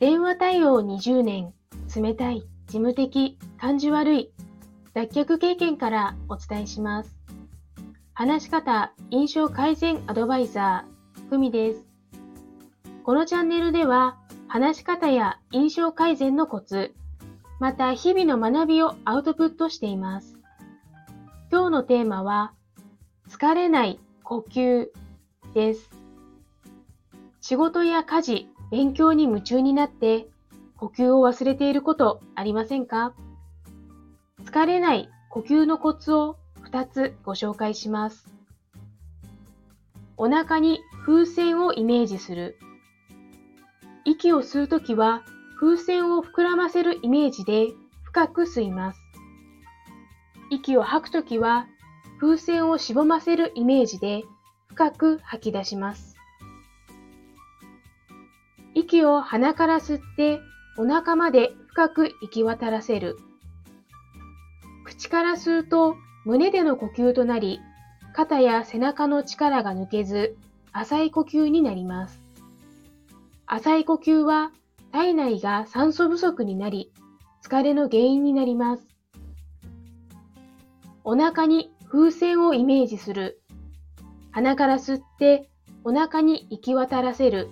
電話対応20年、冷たい、事務的、感じ悪い、脱却経験からお伝えします。話し方、印象改善アドバイザー、ふみです。このチャンネルでは、話し方や印象改善のコツ、また日々の学びをアウトプットしています。今日のテーマは、疲れない呼吸です。仕事や家事、勉強に夢中になって呼吸を忘れていることありませんか？疲れない呼吸のコツを2つご紹介します。お腹に風船をイメージする。息を吸うときは風船を膨らませるイメージで深く吸います。息を吐くときは風船をしぼませるイメージで深く吐き出します。息を鼻から吸ってお腹まで深く行き渡らせる。口から吸うと胸での呼吸となり、肩や背中の力が抜けず、浅い呼吸になります。浅い呼吸は体内が酸素不足になり、疲れの原因になります。お腹に風船をイメージする。鼻から吸ってお腹に行き渡らせる。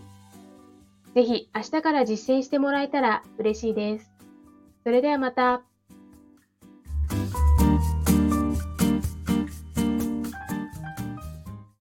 ぜひ明日から実践してもらえたら嬉しいです。それではまた。